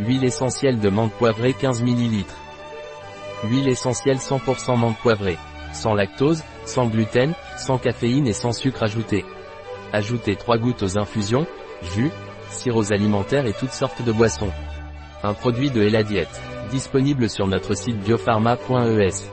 Huile essentielle de menthe poivrée 15 ml. Huile essentielle 100% menthe poivrée. Sans lactose, sans gluten, sans caféine et sans sucre ajouté. Ajoutez 3 gouttes aux infusions, jus, sirops alimentaires et toutes sortes de boissons. Un produit de Eladiette. Disponible sur notre site biopharma.es.